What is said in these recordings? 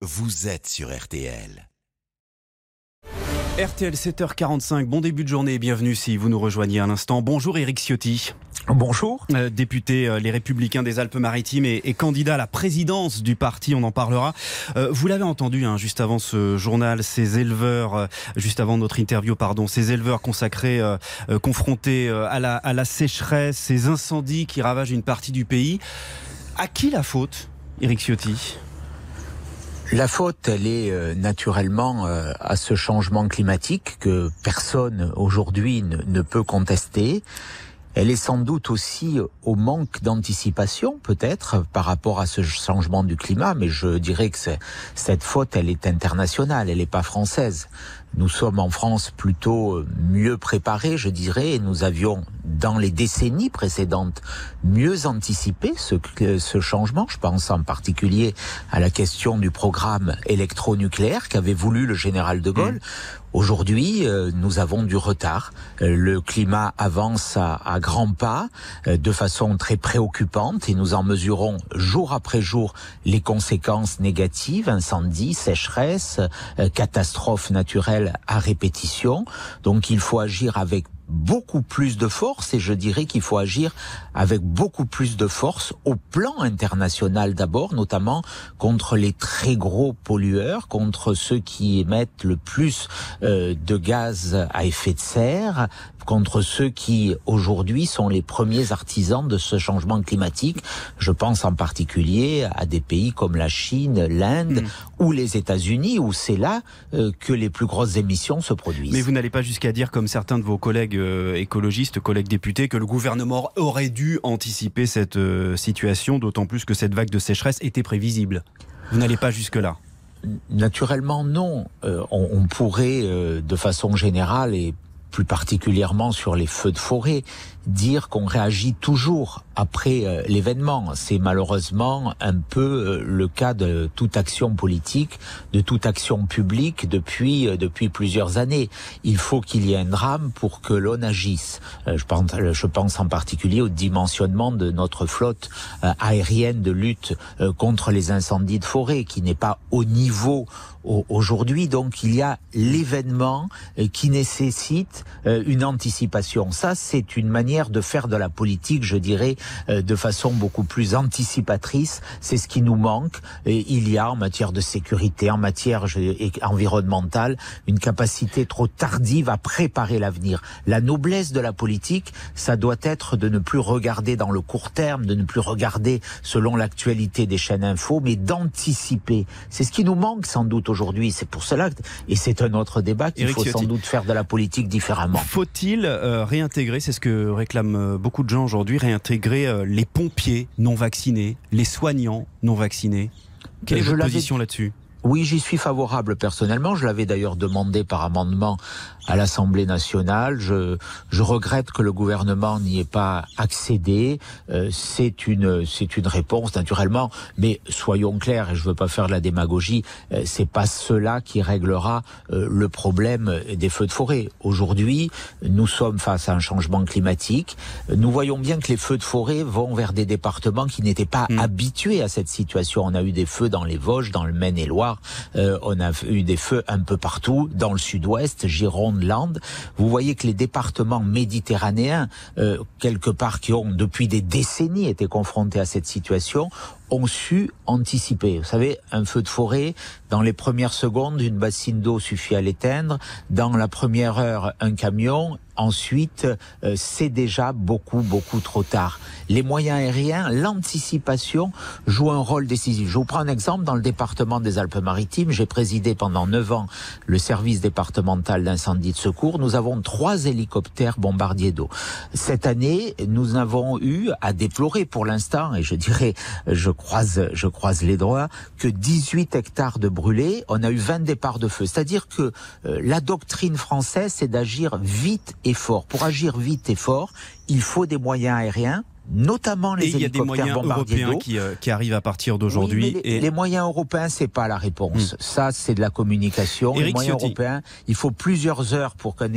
vous êtes sur RTL. RTL 7h45, bon début de journée et bienvenue si vous nous rejoignez à l'instant. Bonjour Éric Ciotti. Bonjour. Euh, député euh, Les Républicains des Alpes-Maritimes et, et, candidat à la présidence du parti, on en parlera. Euh, vous l'avez entendu hein, juste avant ce journal, ces éleveurs, euh, juste avant notre interview, pardon, ces éleveurs consacrés, euh, confrontés à la, à la sécheresse, ces incendies qui ravagent une partie du pays. À qui la faute, Éric Ciotti? La faute, elle est euh, naturellement euh, à ce changement climatique que personne aujourd'hui ne, ne, peut contester. Elle est sans doute aussi au manque d'anticipation, peut-être, par rapport à ce changement du climat, mais je dirais que cette faute, elle est internationale, elle n'est pas française. Nous sommes en France plutôt mieux préparés, je dirais, et nous avions, dans les décennies précédentes, mieux anticipé ce, ce changement. Je pense en particulier à la question du programme électronucléaire qu'avait voulu le général de Gaulle. Mmh. Aujourd'hui, euh, nous avons du retard. Euh, le climat avance à, à grands pas, euh, de façon très préoccupante, et nous en mesurons jour après jour les conséquences négatives, incendies, sécheresse, euh, catastrophes naturelles à répétition. Donc il faut agir avec beaucoup plus de force et je dirais qu'il faut agir avec beaucoup plus de force au plan international d'abord, notamment contre les très gros pollueurs, contre ceux qui émettent le plus euh, de gaz à effet de serre, contre ceux qui aujourd'hui sont les premiers artisans de ce changement climatique. Je pense en particulier à des pays comme la Chine, l'Inde mmh. ou les États-Unis, où c'est là euh, que les plus grosses émissions se produisent. Mais vous n'allez pas jusqu'à dire, comme certains de vos collègues euh, écologistes, collègues députés, que le gouvernement aurait dû anticiper cette euh, situation, d'autant plus que cette vague de sécheresse était prévisible. Vous n'allez pas jusque-là Naturellement, non. Euh, on, on, pourrait, euh, de façon générale, et plus particulièrement sur les feux de forêt, dire qu'on réagit toujours après euh, l'événement. C'est malheureusement un peu euh, le cas de toute action politique, de toute action publique depuis euh, depuis plusieurs années. Il faut qu'il y ait un drame pour que l'on agisse. Je pense, je pense en particulier au dimensionnement de notre flotte aérienne de lutte contre les incendies de forêt, qui n'est pas au niveau aujourd'hui. Donc il y a l'événement qui nécessite une anticipation. Ça, c'est une manière de faire de la politique, je dirais, de façon beaucoup plus anticipatrice. C'est ce qui nous manque. Et il y a en matière de sécurité, en matière environnementale, une capacité trop tardive à préparer l'avenir. La noblesse de la politique, ça doit être de ne plus regarder dans le court terme, de ne plus regarder selon l'actualité des chaînes info, mais d'anticiper. C'est ce qui nous manque sans doute aujourd'hui. C'est pour cela, et c'est un autre débat qu'il faut sans doute faire de la politique différemment. Faut-il euh, réintégrer, c'est ce que réclament beaucoup de gens aujourd'hui, réintégrer euh, les pompiers non vaccinés, les soignants non vaccinés. Quelle est votre position là-dessus? Oui, j'y suis favorable personnellement. Je l'avais d'ailleurs demandé par amendement à l'Assemblée nationale. Je, je regrette que le gouvernement n'y ait pas accédé. Euh, c'est une, c'est une réponse naturellement, mais soyons clairs et je veux pas faire de la démagogie. Euh, c'est pas cela qui réglera euh, le problème des feux de forêt. Aujourd'hui, nous sommes face à un changement climatique. Nous voyons bien que les feux de forêt vont vers des départements qui n'étaient pas mmh. habitués à cette situation. On a eu des feux dans les Vosges, dans le Maine-et-Loire. Euh, on a eu des feux un peu partout, dans le sud-ouest, Gironde, Landes. Vous voyez que les départements méditerranéens, euh, quelque part qui ont depuis des décennies été confrontés à cette situation, ont su anticiper. Vous savez, un feu de forêt, dans les premières secondes, une bassine d'eau suffit à l'éteindre. Dans la première heure, un camion. Ensuite, euh, c'est déjà beaucoup, beaucoup trop tard. Les moyens aériens, l'anticipation joue un rôle décisif. Je vous prends un exemple. Dans le département des Alpes-Maritimes, j'ai présidé pendant neuf ans le service départemental d'incendie de secours. Nous avons trois hélicoptères bombardiers d'eau. Cette année, nous avons eu à déplorer pour l'instant, et je dirais, je croise, je croise les droits, que 18 hectares de brûlés. On a eu 20 départs de feu. C'est-à-dire que euh, la doctrine française, c'est d'agir vite et fort. Pour agir vite et fort, il faut des moyens aériens notamment les et il y a des moyens européens qui, euh, qui, arrivent à partir d'aujourd'hui. les, et... les, moyens européens, c'est pas la réponse. Hmm. Ça, c'est de la communication. les moyens européens, il faut plusieurs heures pour qu'un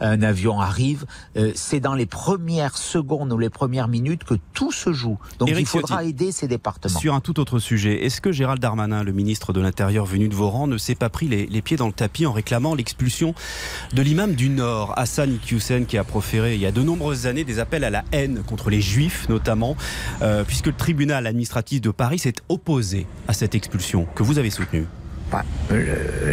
un avion arrive. Euh, c'est dans les premières secondes ou les premières minutes que tout se joue. Donc il faudra aider ces départements. Sur un tout autre sujet, est-ce que Gérald Darmanin, le ministre de l'Intérieur venu de vos rangs, ne s'est pas pris les, les, pieds dans le tapis en réclamant l'expulsion de l'imam du Nord, Hassan Iqiyoussen, qui a proféré il y a de nombreuses années des appels à la haine contre les juifs? Notamment, euh, puisque le tribunal administratif de Paris s'est opposé à cette expulsion que vous avez soutenue bah,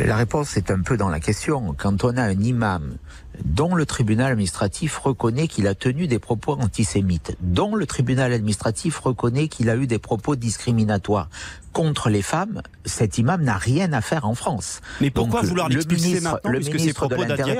La réponse est un peu dans la question. Quand on a un imam dont le tribunal administratif reconnaît qu'il a tenu des propos antisémites, dont le tribunal administratif reconnaît qu'il a eu des propos discriminatoires contre les femmes, cet imam n'a rien à faire en France. Mais pourquoi vouloir l'expulser maintenant, le puisque ces propos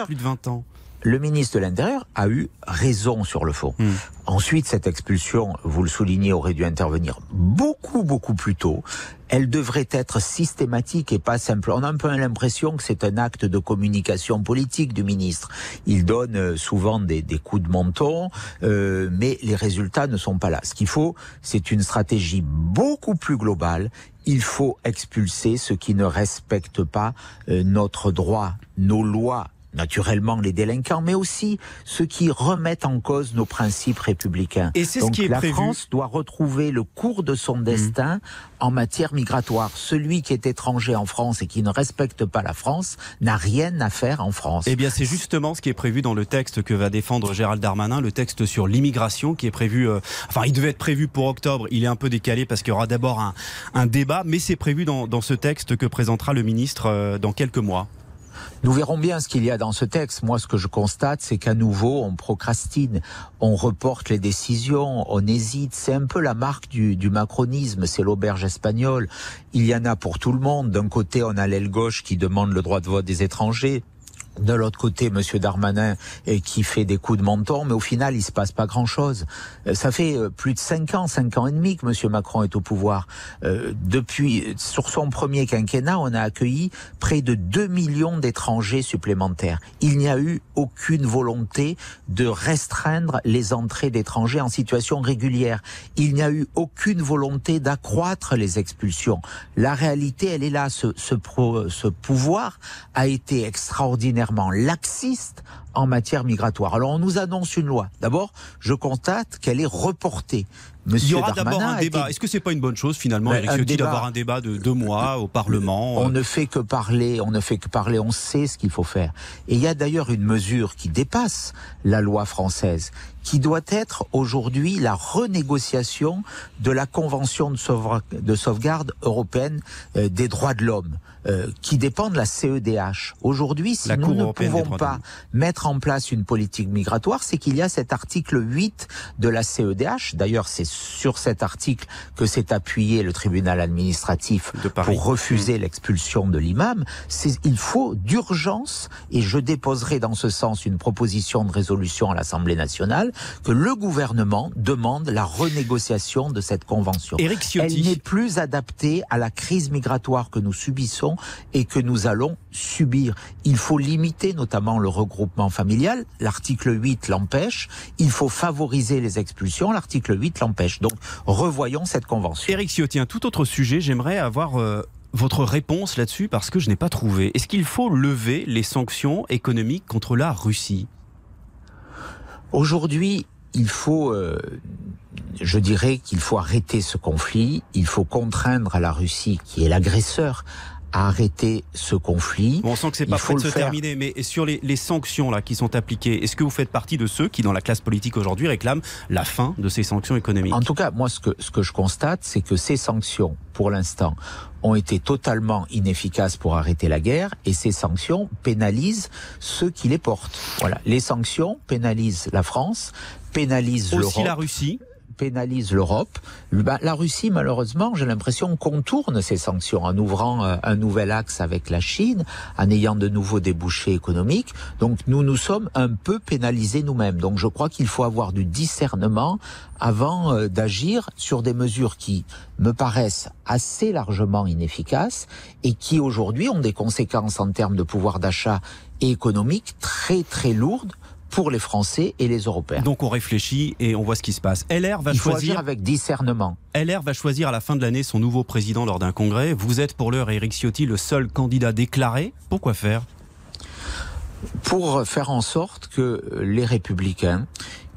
plus de 20 ans? Le ministre de l'Intérieur a eu raison sur le fond. Hmm. Ensuite, cette expulsion, vous le soulignez, aurait dû intervenir beaucoup, beaucoup plus tôt. Elle devrait être systématique et pas simple. On a un peu l'impression que c'est un acte de communication politique du ministre. Il donne euh, souvent des, des coups de menton, euh, mais les résultats ne sont pas là. Ce qu'il faut, c'est une stratégie beaucoup plus globale. Il faut expulser ceux qui ne respectent pas euh, notre droit, nos lois naturellement les délinquants, mais aussi ceux qui remettent en cause nos principes républicains. Et c'est ce qui est la France doit retrouver le cours de son mmh. destin en matière migratoire. Celui qui est étranger en France et qui ne respecte pas la France n'a rien à faire en France. Eh bien, c'est justement ce qui est prévu dans le texte que va défendre Gérald Darmanin, le texte sur l'immigration qui est prévu. Euh, enfin, il devait être prévu pour octobre. Il est un peu décalé parce qu'il y aura d'abord un, un, débat, mais c'est prévu dans, dans, ce texte que présentera le ministre euh, dans quelques mois. Nous verrons bien ce qu'il y a dans ce texte. Moi, ce que je constate, c'est qu'à nouveau, on procrastine, on reporte les décisions, on hésite. C'est un peu la marque du, du macronisme, c'est l'auberge espagnole. Il y en a pour tout le monde. D'un côté, on a l'aile gauche qui demande le droit de vote des étrangers. De l'autre côté, Monsieur Darmanin qui fait des coups de menton, mais au final, il se passe pas grand-chose. Euh, ça fait euh, plus de cinq ans, cinq ans et demi que Monsieur Macron est au pouvoir. Euh, depuis, sur son premier quinquennat, on a accueilli près de 2 millions d'étrangers supplémentaires. Il n'y a eu aucune volonté de restreindre les entrées d'étrangers en situation régulière. Il n'y a eu aucune volonté d'accroître les expulsions. La réalité, elle est là. Ce, ce, ce pouvoir a été extraordinaire laxiste en matière migratoire. Alors on nous annonce une loi. D'abord, je constate qu'elle est reportée. Monsieur Il y aura d'abord un débat. Est-ce que c'est pas une bonne chose finalement, Eric Ciotti, d'avoir un débat de deux mois au Parlement On euh ne fait que parler, on ne fait que parler, on sait ce qu'il faut faire. Et il y a d'ailleurs une mesure qui dépasse la loi française, qui doit être aujourd'hui la renégociation de la Convention de sauvegarde européenne euh, des droits de l'homme. Euh, qui dépend de la CEDH. Aujourd'hui, si nous ne pouvons pas mettre en place une politique migratoire, c'est qu'il y a cet article 8 de la CEDH. D'ailleurs, c'est sur cet article que s'est appuyé le tribunal administratif pour refuser mmh. l'expulsion de l'imam. Il faut d'urgence, et je déposerai dans ce sens une proposition de résolution à l'Assemblée nationale, que le gouvernement demande la renégociation de cette convention. Elle n'est plus adaptée à la crise migratoire que nous subissons et que nous allons subir. Il faut limiter notamment le regroupement familial. L'article 8 l'empêche. Il faut favoriser les expulsions. L'article 8 l'empêche. Donc revoyons cette convention. Éric Ciotti, un tout autre sujet. J'aimerais avoir... Euh, votre réponse là-dessus parce que je n'ai pas trouvé. Est-ce qu'il faut lever les sanctions économiques contre la Russie? Aujourd'hui, il faut, euh, je dirais qu'il faut arrêter ce conflit, il faut contraindre la Russie, qui est l'agresseur, à arrêter ce conflit. on sent que c'est pas prêt de se terminer, mais sur les, les, sanctions là qui sont appliquées, est-ce que vous faites partie de ceux qui, dans la classe politique aujourd'hui, réclament la fin de ces sanctions économiques? En tout cas, moi, ce que, ce que je constate, c'est que ces sanctions, pour l'instant, ont été totalement inefficaces pour arrêter la guerre et ces sanctions pénalisent ceux qui les portent. Voilà, les sanctions pénalisent la France, pénalisent l'Europe. Aussi la Russie pénalise l'Europe. Bah, la Russie, malheureusement, j'ai l'impression, contourne ces sanctions en ouvrant euh, un nouvel axe avec la Chine, en ayant de nouveaux débouchés économiques. Donc nous nous sommes un peu pénalisés nous-mêmes. Donc je crois qu'il faut avoir du discernement avant euh, d'agir sur des mesures qui me paraissent assez largement inefficaces et qui aujourd'hui ont des conséquences en termes de pouvoir d'achat et économique très très lourdes pour les Français et les Européens. Donc on réfléchit et on voit ce qui se passe. LR va Il faut choisir agir avec discernement. LR va choisir à la fin de l'année son nouveau président lors d'un congrès. Vous êtes pour l'heure, Éric Ciotti, le seul candidat déclaré. Pourquoi faire? Pour faire en sorte que les républicains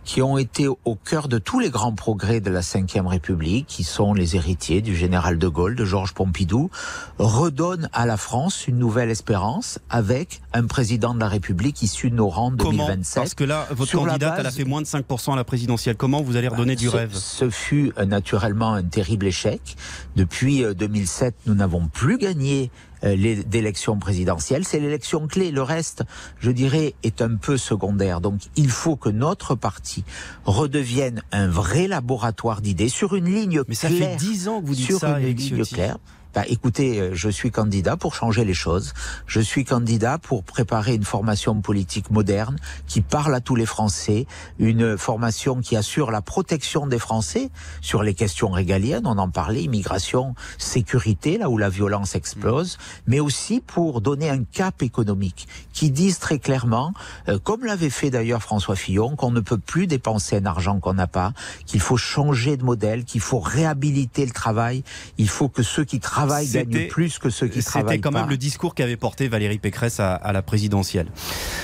qui ont été au cœur de tous les grands progrès de la Ve République, qui sont les héritiers du général de Gaulle, de Georges Pompidou, redonnent à la France une nouvelle espérance avec un président de la République issu de nos rangs de Comment 2027. Parce que là, votre Sur la candidate, base- elle a fait moins de 5% à la présidentielle. Comment vous allez redonner du ce, rêve? ce fut euh, naturellement un terrible échec. Depuis euh, 2007, nous n'avons plus gagné euh, les- d'élections présidentielles. C'est l'élection clé. Le reste, je dirais, est un peu secondaire. Donc, il faut que notre parti redevienne un vrai laboratoire d'idées sur une ligne Mais ça claire. fait 10 ans que vous dites sur ça, une ligne claire. Bah, écoutez, euh, je suis candidat pour changer les choses. Je suis candidat pour préparer une formation politique moderne qui parle à tous les Français, une formation qui assure la protection des Français sur les questions régaliennes, on en parlait, immigration, sécurité, là où la violence explose, mais aussi pour donner un cap économique qui dise très clairement, euh, comme l'avait fait d'ailleurs François Fillon, qu'on ne peut plus dépenser un argent qu'on n'a pas, qu'il faut changer de modèle, qu'il faut réhabiliter le travail, il faut que ceux qui travaillent C'était- gagnent plus que ceux qui C'était travaillent quand pas. même le discours qu'avait porté Valérie Pécresse à, à la présidentielle.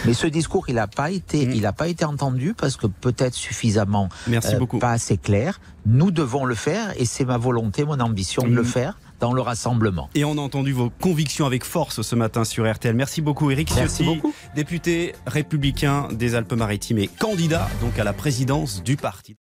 Mais ce discours, il n'a pas été, Mm. il pas été entendu parce que peut-être suffisamment Merci euh, beaucoup. pas assez clair. Nous devons le faire et c'est ma volonté, mon ambition de le Mm. faire dans le rassemblement. Et on a entendu vos convictions avec force ce matin sur RTL. Merci beaucoup Éric Merci Ciotti, beaucoup. député républicain des Alpes-Maritimes et candidat donc à la présidence du parti.